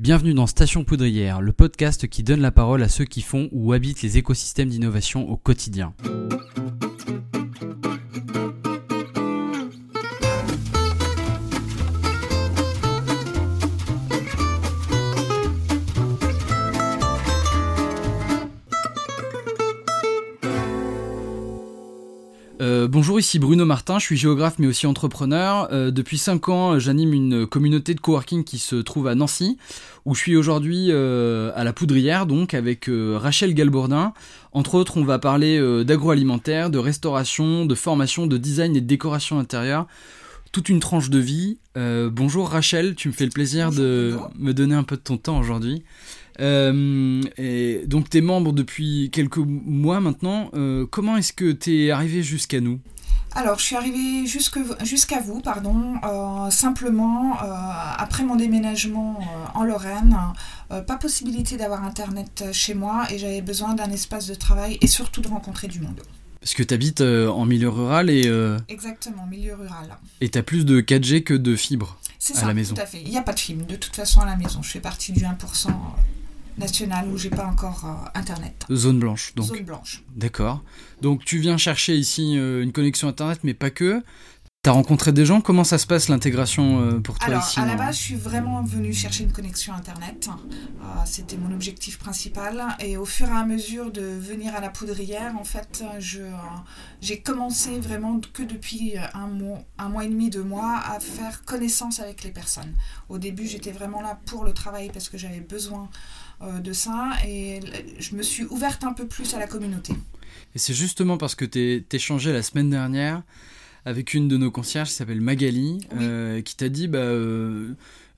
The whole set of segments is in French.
Bienvenue dans Station Poudrière, le podcast qui donne la parole à ceux qui font ou habitent les écosystèmes d'innovation au quotidien. Ici Bruno Martin, je suis géographe mais aussi entrepreneur. Euh, depuis 5 ans, j'anime une communauté de coworking qui se trouve à Nancy, où je suis aujourd'hui euh, à la Poudrière, donc avec Rachel Galbourdin. Entre autres, on va parler d'agroalimentaire, de restauration, de formation, de design et de décoration intérieure. Toute une tranche de vie. bonjour Rachel, tu me fais le plaisir de me donner un peu de ton temps aujourd'hui. Euh, et donc tu es membre depuis quelques mois maintenant. Euh, comment est-ce que tu es arrivé jusqu'à nous? Alors, je suis arrivée jusqu'à vous, pardon, euh, simplement après mon déménagement en Lorraine, pas possibilité d'avoir Internet chez moi et j'avais besoin d'un espace de travail et surtout de rencontrer du monde. Parce que tu habites en milieu rural et... Exactement, milieu rural. Et tu as plus de 4G que de fibre à la maison. tout à fait. Il n'y a pas de fibre de toute façon à la maison. Je fais partie du 1% nationale où j'ai pas encore euh, internet. Zone blanche, donc. Zone blanche. D'accord. Donc tu viens chercher ici euh, une connexion internet, mais pas que. T'as rencontré des gens? Comment ça se passe l'intégration euh, pour toi Alors, ici à la base, je suis vraiment venue chercher une connexion Internet. C'était mon objectif principal. Et au fur et à mesure de venir à la poudrière, en fait, j'ai commencé vraiment que depuis un mois, un mois et demi, deux mois, à faire connaissance avec les personnes. Au début, j'étais vraiment là pour le travail parce que j'avais besoin de ça et je me suis ouverte un peu plus à la communauté. Et c'est justement parce que tu échangé la semaine dernière avec une de nos concierges qui s'appelle Magali, euh, qui t'a dit bah, euh,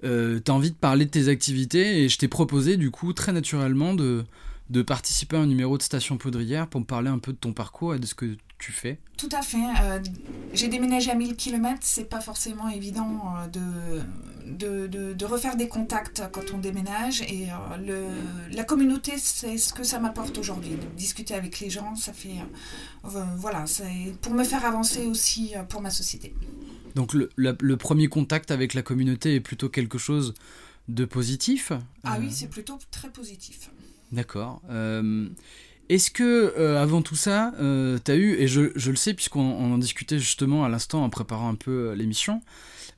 euh t'as envie de parler de tes activités et je t'ai proposé du coup très naturellement de, de participer à un numéro de Station Poudrière pour me parler un peu de ton parcours et de ce que tu fais Tout à fait. Euh, j'ai déménagé à 1000 km, c'est pas forcément évident euh, de, de, de, refaire des contacts quand on déménage. Et euh, le, la communauté, c'est ce que ça m'apporte aujourd'hui. Discuter avec les gens, ça fait. voilà, c'est pour me faire avancer aussi pour ma société. Donc le, le, premier contact avec la communauté est plutôt quelque chose de positif Ah oui, c'est plutôt très positif. D'accord. Est-ce que, euh, avant tout ça, euh, tu as eu, et je, le sais puisqu'on en discutait justement à l'instant en préparant un peu euh, l'émission,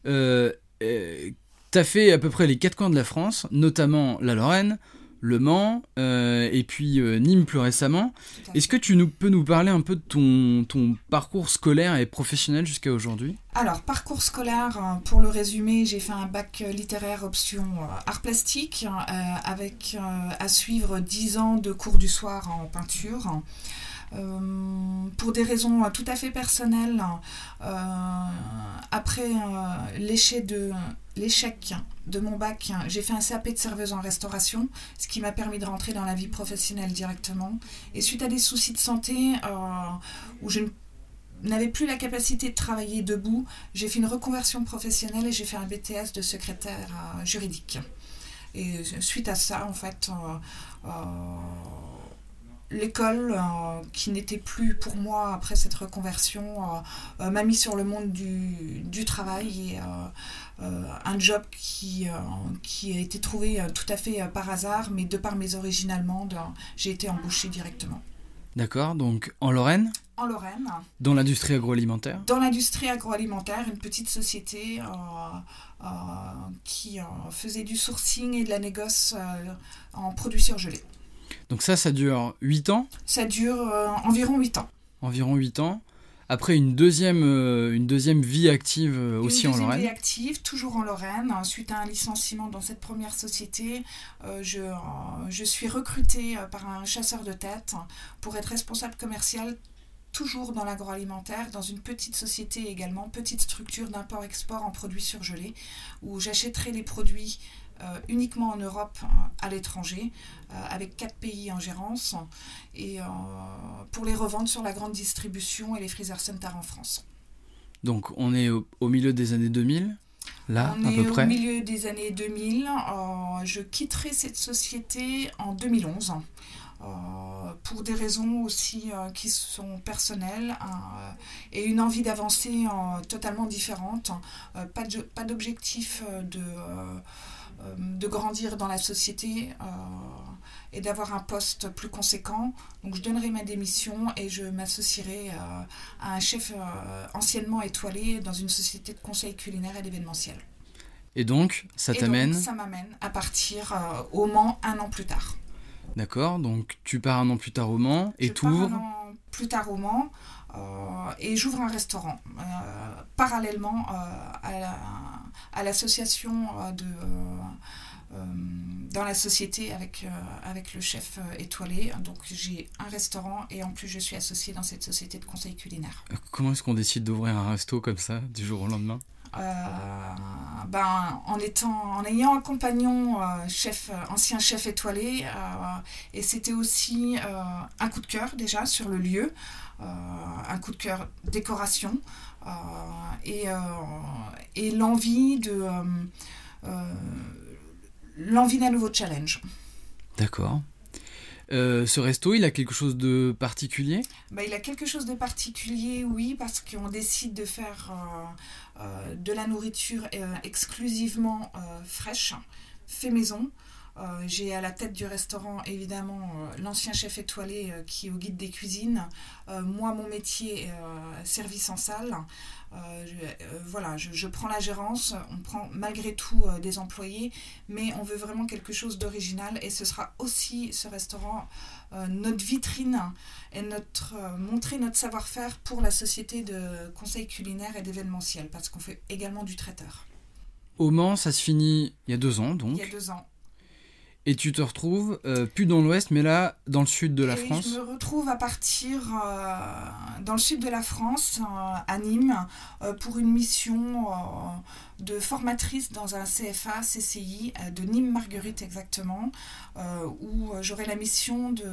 tu as fait à peu près les quatre coins de la France, notamment la Lorraine, le Mans, euh, et puis euh, Nîmes plus récemment. Est-ce que tu nous, peux nous parler un peu de ton, ton parcours scolaire et professionnel jusqu'à aujourd'hui? Alors, parcours scolaire, euh, pour le résumer, j'ai fait un bac littéraire option art plastique, avec à suivre 10 ans de cours du soir en peinture. pour des raisons tout à fait personnelles, après l'échec de, l'échec de mon bac, j'ai fait un CAP de serveuse en restauration, ce qui m'a permis de rentrer dans la vie professionnelle directement. Et suite à des soucis de santé, euh, où je n'avais plus la capacité de travailler debout, j'ai fait une reconversion professionnelle et j'ai fait un BTS de secrétaire euh, juridique. Et suite à ça, en fait, euh, l'école, euh, qui n'était plus pour moi après cette reconversion, euh, euh, m'a mis sur le monde du, du travail et un job qui, qui a été trouvé tout à fait par hasard, mais de par mes origines allemandes, j'ai été embauchée directement. D'accord, donc en Lorraine? En Lorraine. Dans l'industrie agroalimentaire? Dans l'industrie agroalimentaire, une petite société qui faisait du sourcing et de la négoce en produits surgelés. Donc ça, ça dure 8 ans Ça dure euh, environ 8 ans. Environ 8 ans. Après une deuxième, euh, une deuxième vie active euh, aussi en Lorraine. Une deuxième vie active, toujours en Lorraine. Suite à un licenciement dans cette première société, je, je suis recrutée par un chasseur de tête pour être responsable commercial toujours dans l'agroalimentaire, dans une petite société également, petite structure d'import-export en produits surgelés, où j'achèterai les produits uniquement en Europe, euh, à l'étranger, euh, avec quatre pays en gérance, et pour les revendre sur la grande distribution et les freezer centers en France. Donc on est au, milieu des années 2000 Là, on à peu près. au milieu des années 2000. je quitterai cette société en 2011. pour des raisons aussi qui sont personnelles et une envie d'avancer totalement différente. pas d'objectif de, de grandir dans la société et d'avoir un poste plus conséquent. Donc je donnerai ma démission et je m'associerai à un chef anciennement étoilé dans une société de conseil culinaire et d'événementiel. Et donc, ça t'amène Ça m'amène à partir au Mans un an plus tard. D'accord, donc tu pars un an plus tard au Mans et tu ouvres plus tard au Mans euh, et j'ouvre un restaurant euh, parallèlement euh, à l'association de dans la société avec, avec le chef étoilé. Donc j'ai un restaurant et en plus je suis associée dans cette société de conseil culinaire. Comment est-ce qu'on décide d'ouvrir un resto comme ça du jour au lendemain? Ben, en, étant, en ayant un compagnon chef, ancien chef étoilé, et c'était aussi un coup de cœur déjà sur le lieu. Euh, un coup de cœur décoration euh, et, euh, et l'envie de l'envie d'un nouveau challenge. D'accord. ce resto, il a quelque chose de particulier? Bah, Il a quelque chose de particulier, oui, parce qu'on décide de faire de la nourriture exclusivement fraîche, fait maison. Euh, j'ai à la tête du restaurant évidemment euh, l'ancien chef étoilé euh, qui est au guide des cuisines. moi, mon métier, service en salle. Je, voilà, je, prends la gérance. On prend malgré tout des employés, mais on veut vraiment quelque chose d'original et ce sera aussi ce restaurant notre vitrine et notre montrer notre savoir-faire pour la société de conseil culinaire et d'événementiel parce qu'on fait également du traiteur. Au Mans, ça se finit il y a deux ans donc. Il y a deux ans. Et tu te retrouves euh, plus dans l'ouest, mais là, dans le sud de la et France Je me retrouve à partir euh, dans le sud de la France, euh, à Nîmes, pour une mission de formatrice dans un CFA, CCI, de Nîmes Marguerite exactement, où j'aurai la mission de,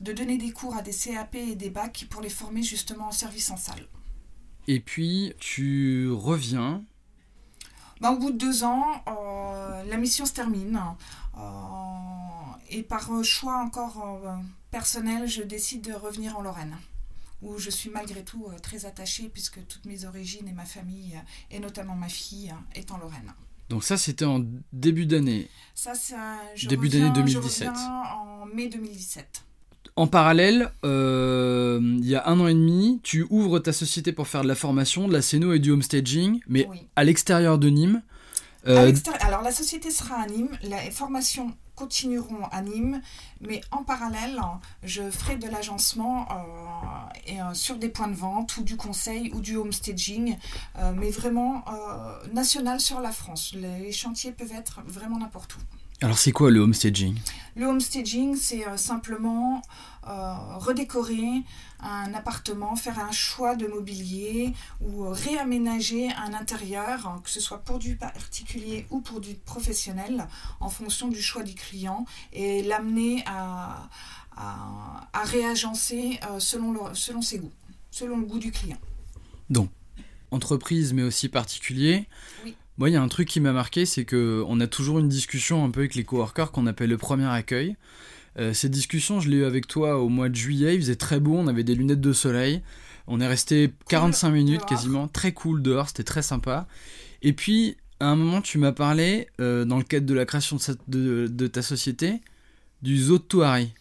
de donner des cours à des CAP et des bacs pour les former justement en service en salle. Et puis, tu reviens ben, Au bout de deux ans, la mission se termine. Euh, et par choix encore euh, personnel, je décide de revenir en Lorraine où je suis malgré tout euh, très attachée puisque toutes mes origines et ma famille, et notamment ma fille, est en Lorraine. Donc ça, c'était en début d'année. Ça, c'est début d'année 2017. en mai 2017. En parallèle, il y a un an et demi, tu ouvres ta société pour faire de la formation, de la scéno et du homestaging, mais à l'extérieur de Nîmes. Euh, alors la société sera à Nîmes, les formations continueront à Nîmes, mais en parallèle, je ferai de l'agencement euh, euh, sur des points de vente ou du conseil ou du homestaging, mais vraiment national sur la France. Les chantiers peuvent être vraiment n'importe où. Alors c'est quoi le homestaging? Le homestaging, c'est simplement redécorer un appartement, faire un choix de mobilier ou réaménager un intérieur, que ce soit pour du particulier ou pour du professionnel, en fonction du choix du client, et l'amener à, à, réagencer euh, selon, selon ses goûts, selon le goût du client. Donc, entreprise mais aussi particulier. Oui. Moi, il y a un truc qui m'a marqué, c'est qu'on a toujours une discussion un peu avec les coworkers qu'on appelle le premier accueil. Euh, cette discussion, je l'ai eu avec toi au mois de juillet. Il faisait très beau, on avait des lunettes de soleil. On est resté 45 minutes quasiment, très cool dehors, c'était très sympa. Et puis, à un moment, tu m'as parlé, euh, dans le cadre de la création de, ta société, du zoo de Touari.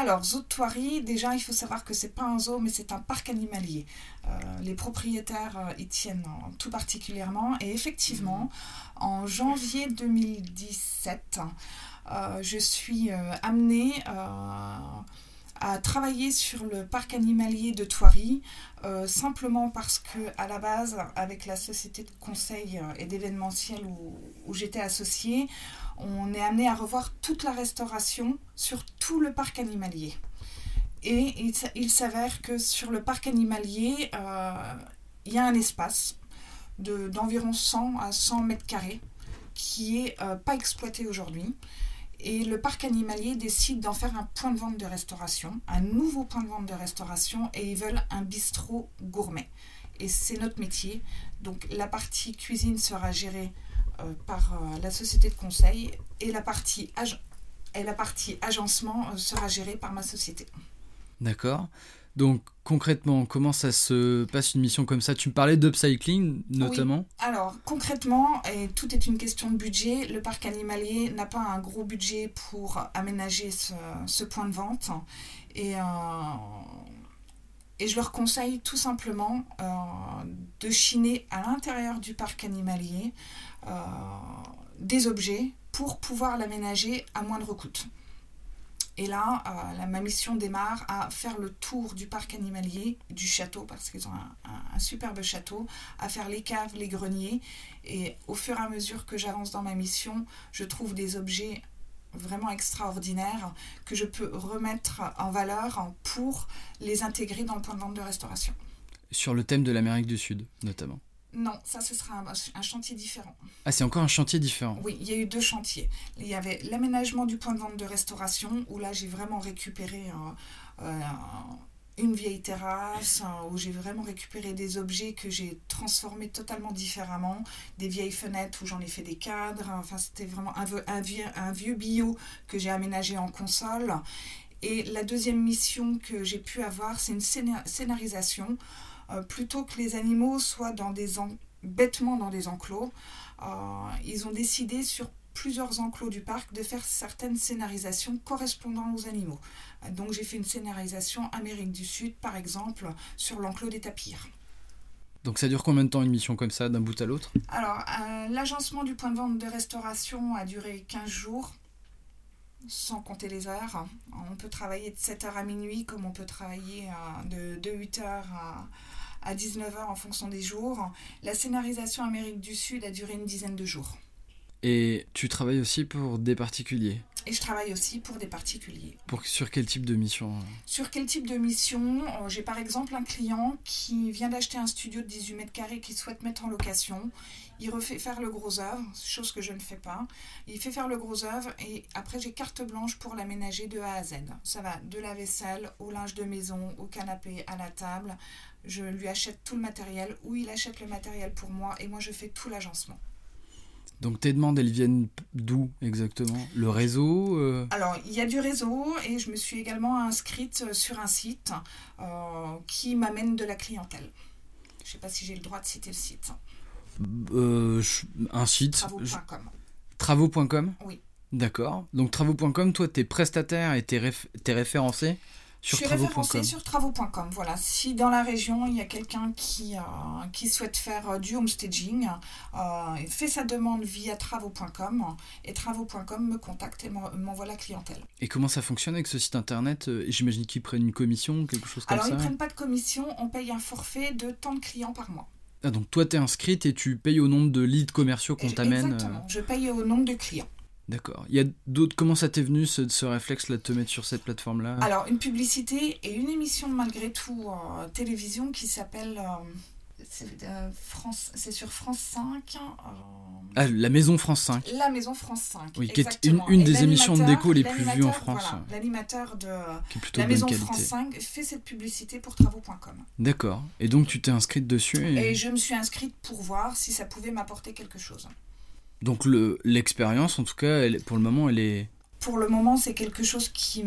Alors, zoo de Touari, déjà, il faut savoir que c'est pas un zoo, mais c'est un parc animalier. Euh, les propriétaires y tiennent tout particulièrement. Et effectivement, en janvier 2017, euh, je suis euh, amenée euh, à travailler sur le parc animalier de Thoiry, simplement parce que à la base, avec la société de conseil et d'événementiel où, j'étais associée, on est amené à revoir toute la restauration sur tout le parc animalier. Et il, s'avère que sur le parc animalier, il y a un espace d'environ 100 à 100 mètres carrés qui est pas exploité aujourd'hui et le parc animalier décide d'en faire un point de vente de restauration, un nouveau point de vente de restauration, et ils veulent un bistrot gourmet. Et c'est notre métier. Donc la partie cuisine sera gérée euh, par euh, la société de conseil et la partie, et la partie agencement euh, sera gérée par ma société. D'accord. Donc concrètement, comment ça se passe une mission comme ça? Tu me parlais d'upcycling notamment Alors concrètement, et tout est une question de budget, le parc animalier n'a pas un gros budget pour aménager ce, point de vente. Et, euh, et je leur conseille tout simplement euh, de chiner à l'intérieur du parc animalier euh, des objets pour pouvoir l'aménager à moindre coût. Et là, euh, ma mission démarre à faire le tour du parc animalier, du château, parce qu'ils ont un, superbe château, à faire les caves, les greniers. Et au fur et à mesure que j'avance dans ma mission, je trouve des objets vraiment extraordinaires que je peux remettre en valeur pour les intégrer dans le point de vente de restauration. Sur le thème de l'Amérique du Sud, notamment. Non, ça ce sera un, chantier différent. Ah, c'est encore un chantier différent Oui, il y a eu deux chantiers. Il y avait l'aménagement du point de vente de restauration, où là j'ai vraiment récupéré euh, euh, une vieille terrasse, euh, où j'ai vraiment récupéré des objets que j'ai transformés totalement différemment, des vieilles fenêtres où j'en ai fait des cadres, enfin c'était vraiment un, un, vieux, un vieux bio que j'ai aménagé en console. Et la deuxième mission que j'ai pu avoir, c'est une scénarisation plutôt que les animaux soient dans des bêtement dans des enclos, euh, ils ont décidé sur plusieurs enclos du parc de faire certaines scénarisations correspondant aux animaux. Euh, donc j'ai fait une scénarisation Amérique du Sud, par exemple, sur l'enclos des tapirs. Donc ça dure combien de temps une mission comme ça, d'un bout à l'autre? Alors, l'agencement du point de vente de restauration a duré 15 jours, sans compter les heures. On peut travailler de 7h à minuit, comme on peut travailler de, de 8h à, à 19h en fonction des jours. La scénarisation Amérique du Sud a duré une dizaine de jours. Et tu travailles aussi pour des particuliers? Et je travaille aussi pour des particuliers. Pour, sur quel type de mission Sur quel type de mission euh, J'ai par exemple un client qui vient d'acheter un studio de 18 mètres carrés qu'il souhaite mettre en location. Il refait faire le gros œuvre, chose que je ne fais pas. Il fait faire le gros œuvre et après j'ai carte blanche pour l'aménager de A à Z. Ça va de la vaisselle au linge de maison, au canapé, à la table. Je lui achète tout le matériel ou il achète le matériel pour moi et moi je fais tout l'agencement. Donc tes demandes, elles viennent d'où exactement? Le réseau euh? Alors, il y a du réseau et je me suis également inscrite sur un site euh, qui m'amène de la clientèle. Je ne sais pas si j'ai le droit de citer le site. Euh, un site Travaux.com. Travaux.com Oui. D'accord. Donc travaux.com, toi, tu es prestataire et tu es, référencé? Je suis référencée sur travaux.com. Voilà, si dans la région il y a quelqu'un qui, euh, qui souhaite faire euh, du homestaging, euh, fait sa demande via travaux.com et travaux.com me contacte et m'envoie la clientèle. Et comment ça fonctionne avec ce site internet J'imagine qu'ils prennent une commission, quelque chose comme ça. Alors ils prennent pas de commission, on paye un forfait de tant de clients par mois. Ah, donc toi tu es inscrite et tu payes au nombre de leads commerciaux qu'on t'amène Exactement, je paye au nombre de clients. D'accord. Il y a d'autres. Comment ça t'est venu ce, ce réflexe-là de te mettre sur cette plateforme-là? Alors une publicité et une émission malgré tout euh, télévision qui s'appelle. Euh, c'est sur France 5. Euh, ah, la Maison France 5. La Maison France 5. Oui, qui est une, une des émissions de déco les plus vues en France. L'animateur de la Maison France 5 fait cette publicité pour travaux.com. D'accord. Et donc tu t'es inscrite dessus et je me suis inscrite pour voir si ça pouvait m'apporter quelque chose. Donc l'expérience, en tout cas, elle, pour le moment, elle est... Pour le moment, c'est quelque chose qui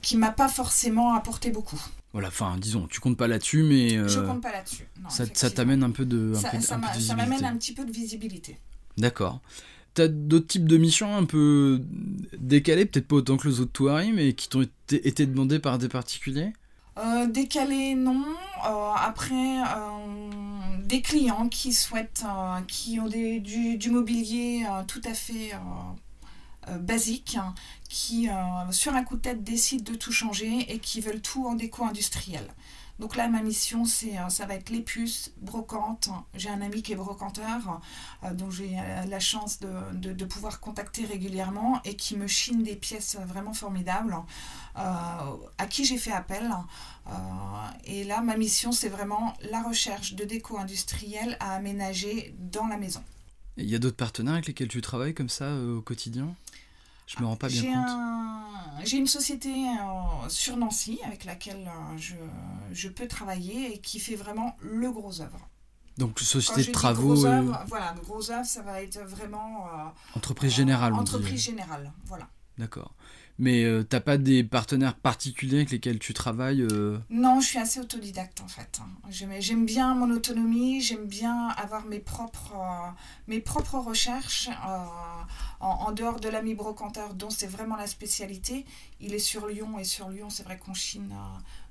qui m'a pas forcément apporté beaucoup. Voilà, enfin, disons, tu comptes pas là-dessus, mais... Euh, Je compte pas là-dessus. Ça, ça t'amène un peu de un Ça, m'amène un petit peu de visibilité. D'accord. T'as d'autres types de missions un peu décalées, peut-être pas autant que les autres touaris, mais qui t'ont été, été demandées par des particuliers? Euh, Décalées, non. Euh, après, euh, des clients qui souhaitent, qui ont du, mobilier tout à fait basique, hein, qui sur un coup de tête décident de tout changer et qui veulent tout en déco industriel. Donc là, ma mission, c'est, ça va être les puces, brocantes. J'ai un ami qui est brocanteur, dont j'ai la chance de, pouvoir contacter régulièrement et qui me chine des pièces vraiment formidables, à qui j'ai fait appel. Euh, et là, ma mission, c'est vraiment la recherche de déco industrielle à aménager dans la maison. Il y a d'autres partenaires avec lesquels tu travailles comme ça euh, au quotidien? Je me rends pas bien compte. J'ai une société euh, sur Nancy avec laquelle je, je, peux travailler et qui fait vraiment le gros œuvre. Donc société de travaux. Gros œuvre, Voilà, le gros œuvre, ça va être vraiment. entreprise générale. entreprise générale, voilà. D'accord. Mais euh, t'as pas des partenaires particuliers avec lesquels tu travailles euh Non, je suis assez autodidacte en fait. J'aime bien mon autonomie, j'aime bien avoir mes propres, euh, mes propres recherches en, dehors de l'ami brocanteur dont c'est vraiment la spécialité. Il est sur Lyon et sur Lyon, c'est vrai qu'on chine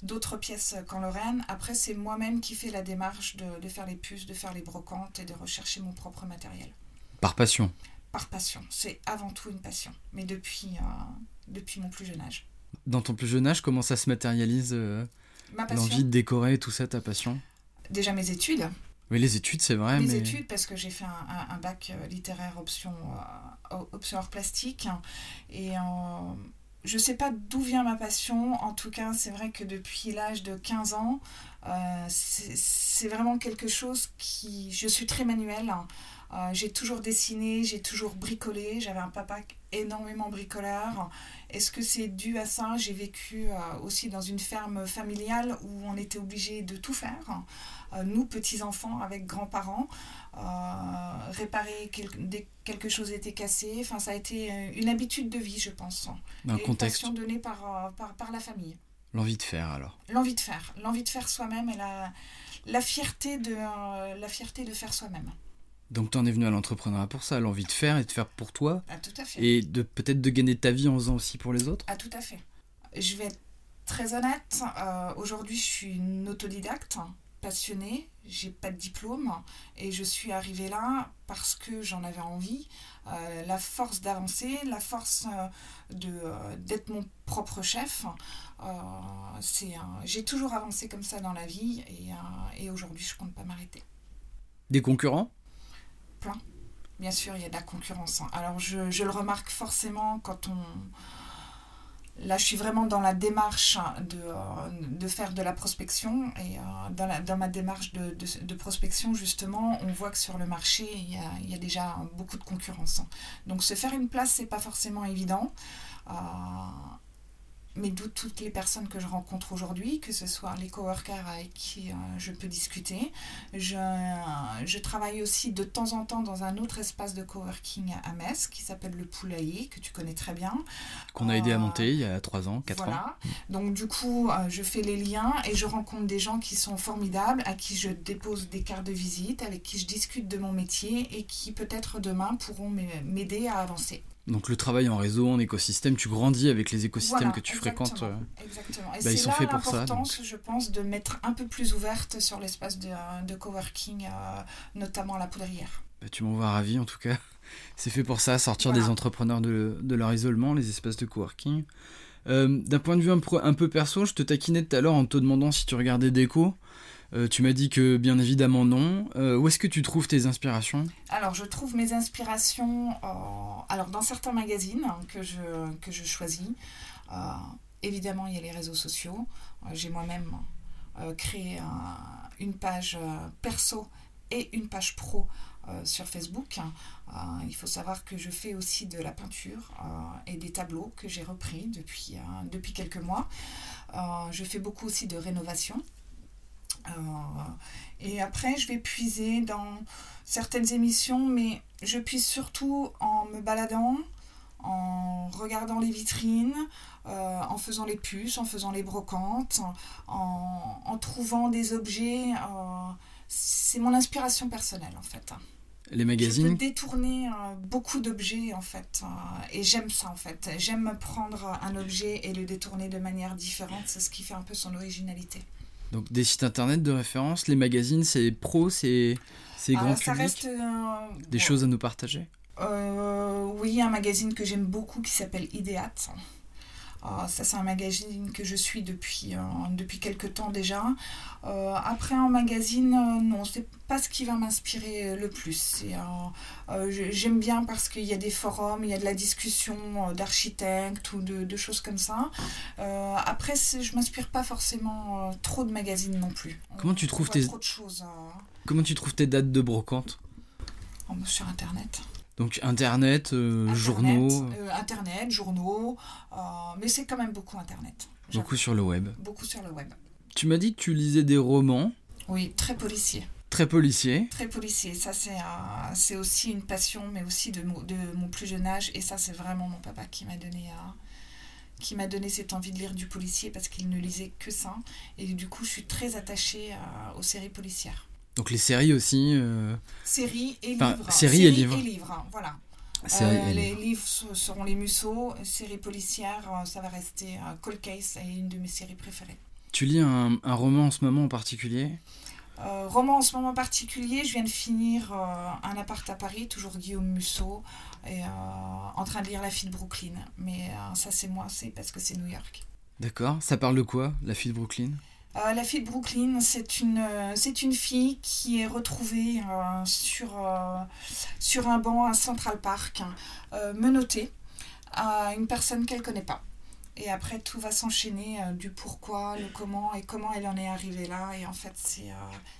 d'autres pièces qu'en Lorraine. Après, c'est moi-même qui fais la démarche de, de faire les puces, de faire les brocantes et de rechercher mon propre matériel. Par passion par passion. C'est avant tout une passion, mais depuis, euh, depuis mon plus jeune âge. Dans ton plus jeune âge, comment ça se matérialise euh, L'envie de décorer, tout ça, ta passion? Déjà mes études. Oui, les études, c'est vrai. Les études, parce que j'ai fait un, bac euh, littéraire option, option art plastique. Et je sais pas d'où vient ma passion. En tout cas, c'est vrai que depuis l'âge de 15 ans, c'est vraiment quelque chose qui... Je suis très manuelle. Euh, j'ai toujours dessiné, j'ai toujours bricolé. J'avais un papa énormément bricoleur. Est-ce que c'est dû à ça? J'ai vécu euh, aussi dans une ferme familiale où on était obligé de tout faire. Euh, nous, petits-enfants, avec grands-parents, réparer dès que quelque chose était cassé. Enfin, ça a été une habitude de vie, je pense. Un contexte. Une donnée par, par, par la famille. L'envie de faire, alors L'envie de faire. L'envie de faire soi-même et la, la, fierté de, la fierté de faire soi-même. Donc tu en es venu à l'entrepreneuriat pour ça, l'envie de faire et de faire pour toi. Ah, tout à fait. Et de peut-être de gagner ta vie en faisant aussi pour les autres. Ah tout à fait. Je vais être très honnête. Euh, aujourd'hui, je suis une autodidacte, passionnée. J'ai pas de diplôme et je suis arrivée là parce que j'en avais envie. Euh, la force d'avancer, la force euh, de d'être mon propre chef. c'est j'ai toujours avancé comme ça dans la vie et, et aujourd'hui, je compte pas m'arrêter. Des concurrents? Plein. Bien sûr, il y a de la concurrence. Hein. Alors, je, je, le remarque forcément quand on... Là, je suis vraiment dans la démarche de, euh, de faire de la prospection. Et euh, dans, la, dans, ma démarche de, de, de, prospection, justement, on voit que sur le marché, il y a, il y a déjà beaucoup de concurrence. Hein. Donc, se faire une place, c'est pas forcément évident. Euh, mais d'où toutes les personnes que je rencontre aujourd'hui, que ce soit les coworkers avec qui euh, je peux discuter. Je, je, travaille aussi de temps en temps dans un autre espace de coworking à Metz qui s'appelle le Poulailler, que tu connais très bien. Qu'on a aidé à euh, monter il y a 3 ans, 4 voilà. ans. Donc du coup, euh, je fais les liens et je rencontre des gens qui sont formidables, à qui je dépose des cartes de visite, avec qui je discute de mon métier et qui peut-être demain pourront m'aider à avancer. Donc le travail en réseau, en écosystème, tu grandis avec les écosystèmes que tu fréquentes. Euh, exactement. Et bah, c'est là fait pour ça. je pense, de mettre un peu plus ouverte sur l'espace de, de, coworking, euh, notamment la poudrière. Bah, tu m'en vois ravi en tout cas. C'est fait pour ça, sortir des entrepreneurs de, de, leur isolement, les espaces de coworking. Euh, D'un point de vue un, un, peu perso, je te taquinais tout à l'heure en te demandant si tu regardais Déco. Euh, tu m'as dit que bien évidemment non. Euh, où est-ce que tu trouves tes inspirations? Alors je trouve mes inspirations alors dans certains magazines que je, que je choisis. Euh, évidemment il y a les réseaux sociaux. J'ai moi-même créé une page perso et une page pro sur Facebook. il faut savoir que je fais aussi de la peinture et des tableaux que j'ai repris depuis, depuis quelques mois. je fais beaucoup aussi de rénovation. Euh, et après, je vais puiser dans certaines émissions, mais je puise surtout en me baladant, en regardant les vitrines, euh, en faisant les puces, en faisant les brocantes, en, trouvant des objets. Euh, c'est mon inspiration personnelle en fait. Les magazines. Je peux détourner beaucoup d'objets en fait, et j'aime ça en fait. J'aime prendre un objet et le détourner de manière différente. C'est ce qui fait un peu son originalité. Donc des sites internet de référence, les magazines, c'est pro, c'est grand ça Reste, euh, des choses à nous partager euh, Oui, un magazine que j'aime beaucoup qui s'appelle Ideat. Ah, ça, c'est un magazine que je suis depuis, euh, depuis quelques temps déjà. Euh, après, en magazine, euh, non, c'est pas ce qui va m'inspirer le plus. J'aime bien parce qu'il y a des forums, il y a de la discussion d'architectes ou de, de, choses comme ça. après, je m'inspire pas forcément trop de magazines non plus. Comment tu trouves tes... Comment tu trouves tes dates de brocante? Oh, Sur Internet. Donc Internet, euh, journaux. Euh, Internet, journaux, euh, mais c'est quand même beaucoup Internet. Beaucoup sur le web. Beaucoup sur le web. Tu m'as dit que tu lisais des romans. Oui, très policiers. Très policier. Très policier. Ça, c'est c'est aussi une passion, mais aussi de, de mon plus jeune âge. Et ça, c'est vraiment mon papa qui m'a donné qui m'a donné cette envie de lire du policier parce qu'il ne lisait que ça. Et du coup, je suis très attachée aux séries policières. Donc les séries aussi euh, Séries et livres. Séries, et livres. Et livres, voilà. Euh, les livres seront les Musso, séries policières, euh, ça va rester Cold Case et une de mes séries préférées. Tu lis un, un roman en ce moment en particulier? Roman en ce moment particulier, je viens de finir Un appart à Paris, toujours Guillaume Musso, et en train de lire La fille de Brooklyn. Mais ça, c'est moi, c'est parce que c'est New York. D'accord. Ça parle de quoi, La fille de Brooklyn? Euh, la fille de Brooklyn, c'est une, euh, c'est une fille qui est retrouvée euh, sur, sur un banc à Central Park, menottée à une personne qu'elle ne connaît pas. Et après, tout va s'enchaîner du pourquoi, le comment et comment elle en est arrivée là. Et en fait, c'est,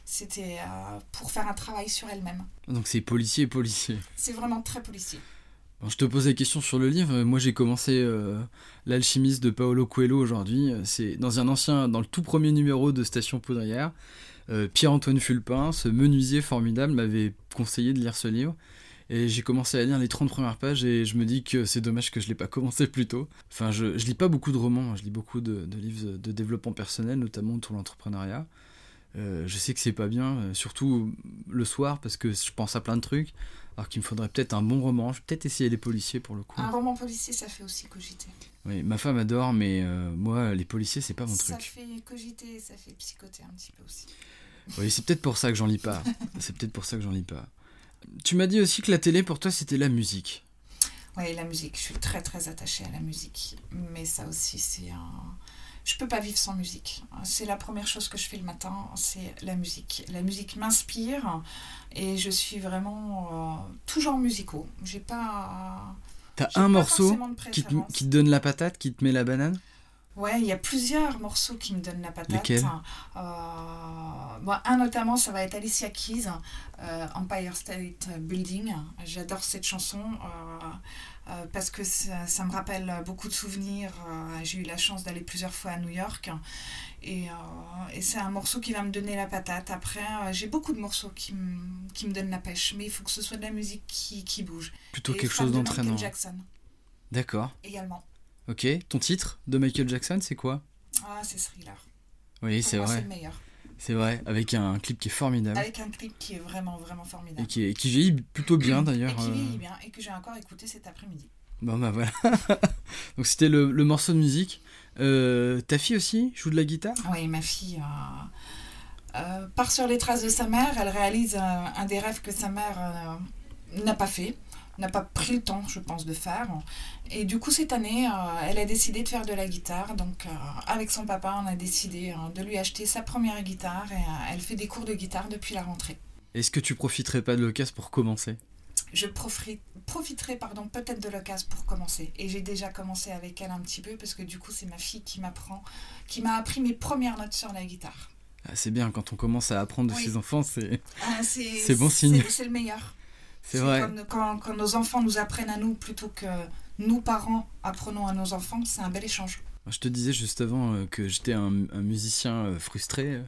c'était pour faire un travail sur elle-même. Donc c'est policier policier. C'est vraiment très policier je te pose la question sur le livre. Moi, j'ai commencé euh, L'alchimiste de Paolo Coelho aujourd'hui. C'est dans un ancien, dans le tout premier numéro de Station Poudrière. Euh, Pierre-Antoine Fulpin, ce menuisier formidable, m'avait conseillé de lire ce livre. Et j'ai commencé à lire les 30 premières pages et je me dis que c'est dommage que je ne l'ai pas commencé plus tôt. Enfin, je, lis pas beaucoup de romans, je lis beaucoup de, livres de développement personnel, notamment autour de l'entrepreneuriat. Euh, je sais que c'est pas bien, surtout le soir, parce que je pense à plein de trucs. Alors qu'il me faudrait peut-être un bon roman. Je vais peut-être essayer les policiers pour le coup. Un roman policier, ça fait aussi cogiter. Oui, ma femme adore, mais euh, moi, les policiers, c'est pas mon truc. Ça fait cogiter, ça fait psychoter un petit peu aussi. Oui, c'est peut-être pour ça que j'en lis pas. c'est peut-être pour ça que j'en lis pas. Tu m'as dit aussi que la télé, pour toi, c'était la musique. Oui, la musique. Je suis très, très attachée à la musique. Mais ça aussi, c'est un je peux pas vivre sans musique. C'est la première chose que je fais le matin, c'est la musique. La musique m'inspire et je suis vraiment euh, toujours musicaux. J'ai pas. T'as un morceau qui te, qui te donne la patate, qui te met la banane? Ouais, il y a plusieurs morceaux qui me donnent la patate. Euh, un notamment, ça va être Alicia Keys, euh, Empire State Building. J'adore cette chanson. Euh, parce que ça, me rappelle beaucoup de souvenirs. Euh, j'ai eu la chance d'aller plusieurs fois à New York et, euh, et c'est un morceau qui va me donner la patate. Après, j'ai beaucoup de morceaux qui, qui me donnent la pêche, mais il faut que ce soit de la musique qui, qui bouge. Plutôt quelque chose d'entraînant. Michael Jackson. D'accord. Également. Ok, ton titre de Michael Jackson, c'est quoi? Ah, c'est Thriller. Oui, c'est vrai. C'est le meilleur. C'est vrai, avec un clip qui est formidable. Avec un clip qui est vraiment, vraiment formidable. Et qui, qui vieillit plutôt bien d'ailleurs. Et qui vieillit euh. bien, et que j'ai encore écouté cet après-midi. Bon bah voilà. Donc c'était le, le, morceau de musique. Euh, ta fille aussi joue de la guitare? Oui, ma fille euh, part sur les traces de sa mère. Elle réalise un des rêves que sa mère n'a pas fait n'a pas pris le temps, je pense, de faire. Et du coup, cette année, euh, elle a décidé de faire de la guitare. Donc, euh, avec son papa, on a décidé euh, de lui acheter sa première guitare et elle fait des cours de guitare depuis la rentrée. Est-ce que tu profiterais pas de l'occasion pour commencer? Je profiterai, pardon, peut-être de l'occasion pour commencer. Et j'ai déjà commencé avec elle un petit peu parce que du coup, c'est ma fille qui m'apprend, qui m'a appris mes premières notes sur la guitare. Ah, c'est bien quand on commence à apprendre de ses enfants, c'est ah, c'est bon signe. C'est le meilleur. C'est vrai. Quand, quand, nos enfants nous apprennent à nous plutôt que nous, parents, apprenons à nos enfants, c'est un bel échange. Je te disais juste avant euh, que j'étais un, musicien euh, frustré.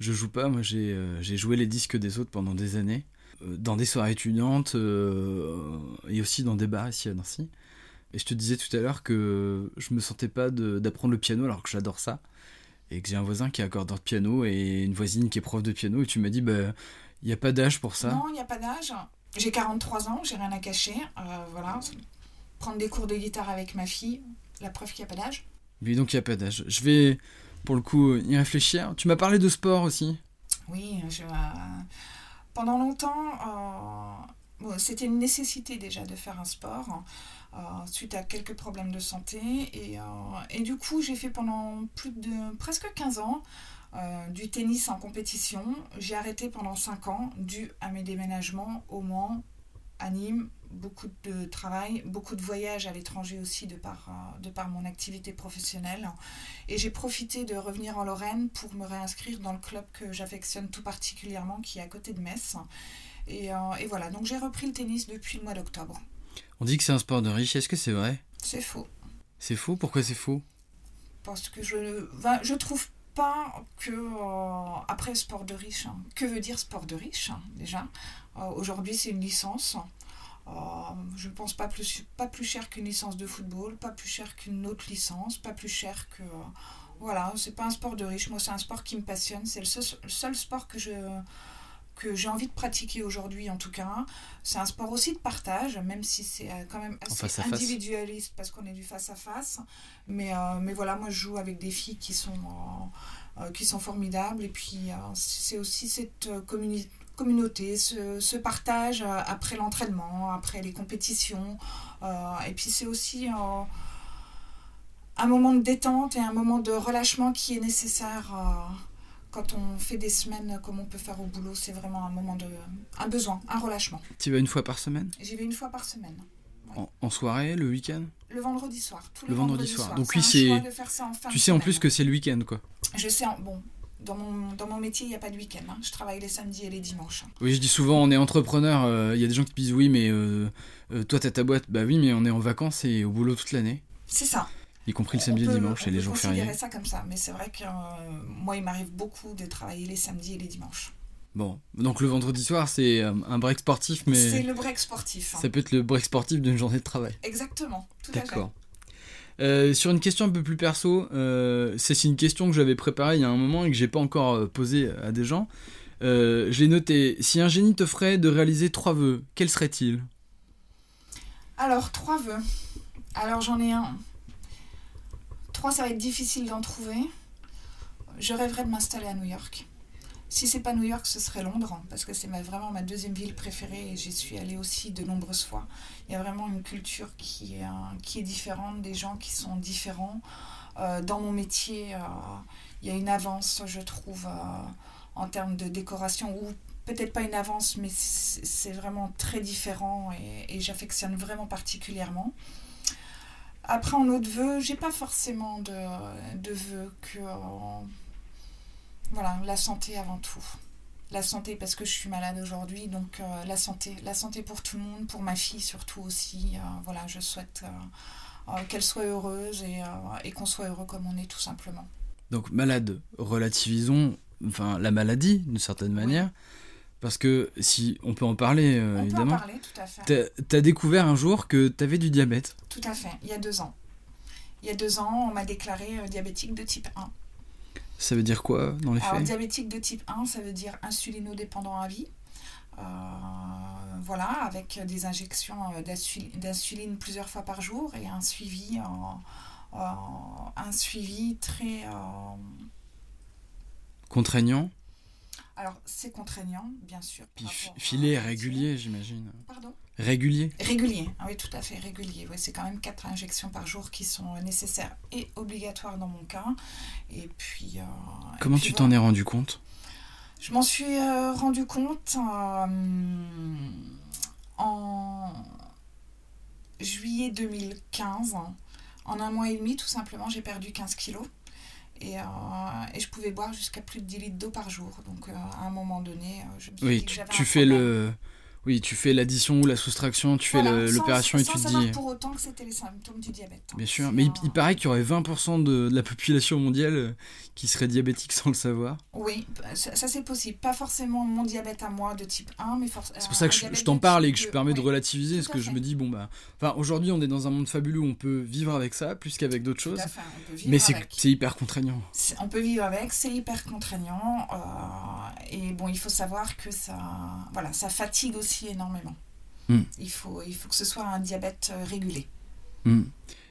Je joue pas, moi j'ai euh, joué les disques des autres pendant des années, dans des soirées étudiantes et aussi dans des bars ici à Nancy. Et je te disais tout à l'heure que je me sentais pas d'apprendre le piano alors que j'adore ça. Et que j'ai un voisin qui est accordeur de piano et une voisine qui est prof de piano. Et tu m'as dit, bah, il n'y a pas d'âge pour ça. Non, il n'y a pas d'âge. J'ai 43 ans, j'ai rien à cacher. Euh, voilà. Prendre des cours de guitare avec ma fille, la preuve qu'il n'y a pas d'âge. Oui, donc il n'y a pas d'âge. Je vais, pour le coup, y réfléchir. Tu m'as parlé de sport aussi. Oui, je, euh, pendant longtemps, euh, c'était une nécessité déjà de faire un sport. suite à quelques problèmes de santé. Et, et du coup, j'ai fait pendant plus de presque 15 ans euh, du tennis en compétition. J'ai arrêté pendant 5 ans dû à mes déménagements au Mans, à Nîmes, beaucoup de travail, beaucoup de voyages à l'étranger aussi de par, euh, de par mon activité professionnelle. Et j'ai profité de revenir en Lorraine pour me réinscrire dans le club que j'affectionne tout particulièrement, qui est à côté de Metz. Et, euh, et voilà, donc j'ai repris le tennis depuis le mois d'octobre. On dit que c'est un sport de riche, est-ce que c'est vrai? C'est faux. C'est faux? Pourquoi c'est faux? Parce que je, je trouve pas que euh, après sport de riche. Hein. Que veut dire sport de riche hein, déjà? Euh, Aujourd'hui, c'est une licence. Euh, je ne pense pas plus, pas plus cher qu'une licence de football, pas plus cher qu'une autre licence, pas plus cher que. voilà, c'est pas un sport de riche. Moi, c'est un sport qui me passionne. C'est le seul, sport que je que j'ai envie de pratiquer aujourd'hui en tout cas. C'est un sport aussi de partage, même si c'est quand même assez individualiste parce qu'on est du face à face. Mais, mais voilà, moi je joue avec des filles qui sont, qui sont formidables et puis c'est aussi cette communauté communauté, ce, partage euh, après l'entraînement, après les compétitions. Euh, et puis c'est aussi euh, un moment de détente et un moment de relâchement qui est nécessaire quand on fait des semaines comme on peut faire au boulot. C'est vraiment un moment de un besoin, un relâchement. Tu vas une fois par semaine J'y vais une fois par semaine. En, soirée, le week-end? Le vendredi soir. le vendredi, soir. Donc oui, c'est. Tu sais en plus que c'est le week-end, quoi. Je sais. Bon, dans mon, dans mon métier, il n'y a pas de week-end. Hein. Je travaille les samedis et les dimanches. Oui, je dis souvent, on est entrepreneur. Euh, il y a des gens qui disent oui, mais euh, euh, toi, tu as ta boîte. Bah oui, mais on est en vacances et au boulot toute l'année. C'est ça. Y compris le samedi et le dimanche et les jours fériés. On ça comme ça, mais c'est vrai que moi, il m'arrive beaucoup de travailler les samedis et les dimanches. Bon, donc le vendredi soir, c'est un break sportif, mais. C'est le break sportif. Hein. Ça peut être le break sportif d'une journée de travail. Exactement, tout à fait. D'accord. Euh, sur une question un peu plus perso, euh, c'est une question que j'avais préparée il y a un moment et que j'ai pas encore euh, posée à des gens. Euh, je l'ai noté. Si un génie te ferait de réaliser trois vœux, quels seraient-ils? Alors, trois vœux. Alors, j'en ai un. Trois, ça va être difficile d'en trouver. Je rêverais de m'installer à New York. Si c'est pas New York, ce serait Londres, parce que c'est vraiment ma deuxième ville préférée et j'y suis allée aussi de nombreuses fois. Il y a vraiment une culture qui est, différente, des gens qui sont différents. Euh, dans mon métier, euh, il y a une avance, je trouve, euh, en termes de décoration, ou peut-être pas une avance, mais c'est vraiment très différent et j'affectionne vraiment particulièrement. Après, en autre vœu, j'ai pas forcément de, de vœux que voilà, la santé avant tout. La santé parce que je suis malade aujourd'hui, donc euh, la santé, la santé pour tout le monde, pour ma fille surtout aussi. Euh, voilà, je souhaite euh, qu'elle soit heureuse et, qu'on soit heureux comme on est tout simplement. Donc malade, relativisons, enfin la maladie d'une certaine manière. Parce que si on peut en parler, on évidemment. Peut en parler, tout à fait. Tu as, découvert un jour que tu avais du diabète. Tout à fait, il y a deux ans. Il y a deux ans, on m'a déclaré diabétique de type 1. Ça veut dire quoi dans les Alors, Diabétique de type 1, ça veut dire insulinodépendant à vie. Euh, voilà, avec des injections euh, d'insuline plusieurs fois par jour et un suivi, un suivi très... Euh, Contraignant? Alors, c'est contraignant, bien sûr. Puis filet régulier, j'imagine. Pardon? Régulier? Régulier, ah oui, tout à fait, régulier. c'est quand même quatre injections par jour qui sont nécessaires et obligatoires dans mon cas. Et puis. Euh, Comment tu t'en es rendu compte? Je m'en suis euh, rendu compte euh, en juillet 2015. En un mois et demi, tout simplement, j'ai perdu 15 kilos. Et, euh, et, je pouvais boire jusqu'à plus de 10 litres d'eau par jour. Donc euh, à un moment donné, euh, je me suis oui, dit que tu, tu fais le oui, tu fais l'addition ou la soustraction, tu fais l'opération et tu te dis. pour autant que c'était les symptômes du diabète. Bien sûr, mais il, paraît qu'il y aurait 20% de, de, la population mondiale euh, qui serait diabétique sans le savoir. Oui, ça, c'est possible. Pas forcément mon diabète à moi de type 1, mais forcément. C'est pour ça que je, t'en parle et que je permets de relativiser, parce que je me dis, bon, bah. Enfin, aujourd'hui, on est dans un monde fabuleux où on peut vivre avec ça, plus qu'avec d'autres choses. mais c'est hyper contraignant. On peut vivre avec, c'est hyper contraignant. Euh, et bon, il faut savoir que ça, voilà, ça fatigue aussi énormément. Hmm. Il, faut, il faut que ce soit un diabète euh, régulé. Hmm.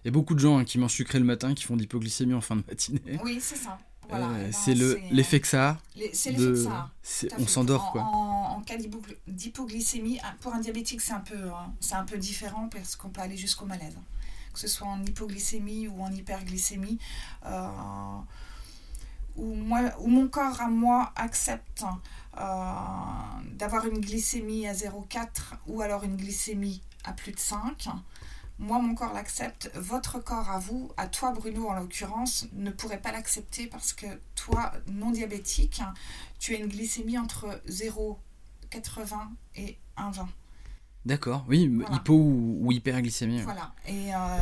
Il y a beaucoup de gens hein, qui mangent sucré le matin qui font d'hypoglycémie en fin de matinée. Oui, c'est ça. Voilà, euh, c'est l'effet que ça a. C'est l'effet que ça On s'endort quoi. En, en cas d'hypoglycémie, pour un diabétique, c'est un, peu, hein, c'est un peu différent parce qu'on peut aller jusqu'au malaise. Que ce soit en hypoglycémie ou en hyperglycémie. Euh, où, moi, où mon corps à moi accepte euh, d'avoir une glycémie à 0,4 ou alors une glycémie à plus de 5, moi mon corps l'accepte, votre corps à vous, à toi Bruno en l'occurrence, ne pourrait pas l'accepter parce que toi, non diabétique, tu as une glycémie entre 0,80 et 1,20. D'accord, oui, hypo ou, hyperglycémie. Voilà, et euh,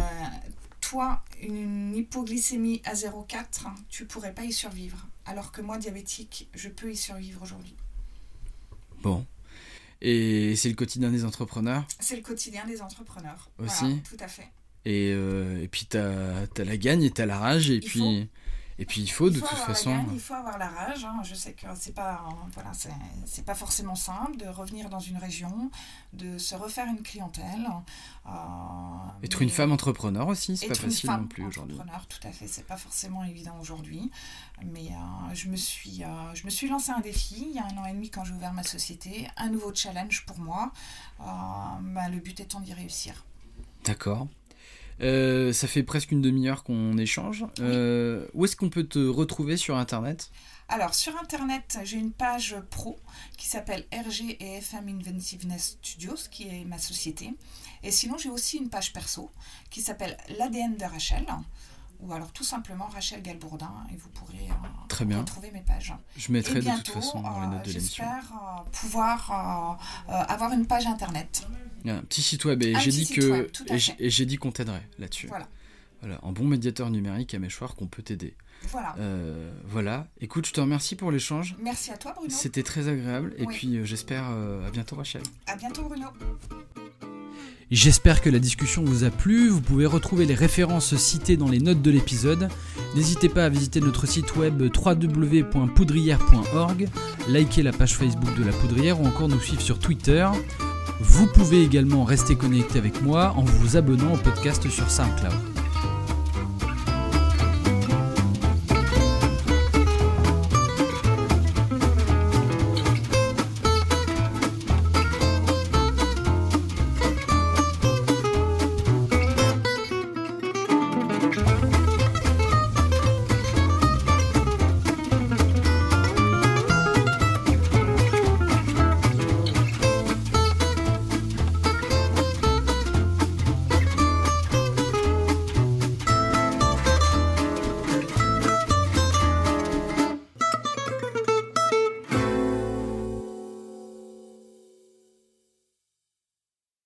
toi une hypoglycémie à 0,4, tu pourrais pas y survivre. Alors que moi, diabétique, je peux y survivre aujourd'hui. Bon. Et c'est le quotidien des entrepreneurs? C'est le quotidien des entrepreneurs. Aussi? Tout à fait. Et, euh, et puis tu as, la gagne et tu as la rage. Et puis. Et puis il faut, de toute façon. il faut avoir la rage. Hein. Je sais que c'est pas, voilà, c'est pas forcément simple de revenir dans une région, de se refaire une clientèle. Euh, être une femme entrepreneur aussi, c'est pas facile non plus aujourd'hui. Entrepreneur, tout à fait, c'est pas forcément évident aujourd'hui. Mais euh, je me suis, euh, je me suis lancé un défi il y a un an et demi quand j'ai ouvert ma société, un nouveau challenge pour moi. Bah, le but étant d'y réussir. D'accord. Euh, ça fait presque une demi-heure qu'on échange. Euh, où est-ce qu'on peut te retrouver sur Internet? Alors, sur Internet, j'ai une page pro qui s'appelle RG et FM Inventiveness Studios, qui est ma société. Et sinon, j'ai aussi une page perso qui s'appelle l'ADN de Rachel ou alors tout simplement Rachel Galbourdin et vous pourrez euh, retrouver mes pages. Je mettrai de toute façon dans les notes de l'émission. J'espère pouvoir avoir une page internet. Un petit site web et j'ai dit que et j'ai dit qu'on t'aiderait là-dessus. Voilà. Voilà, un bon médiateur numérique à mâchoire qu'on peut t'aider. Voilà. Euh, voilà. Écoute, je te remercie pour l'échange. Merci à toi, Bruno. C'était très agréable. Et puis, euh, j'espère euh, à bientôt, Rachel. À bientôt, Bruno. J'espère que la discussion vous a plu. Vous pouvez retrouver les références citées dans les notes de l'épisode. N'hésitez pas à visiter notre site web www.poudrière.org, liker la page Facebook de la Poudrière ou encore nous suivre sur Twitter. Vous pouvez également rester connecté avec moi en vous abonnant au podcast sur SoundCloud.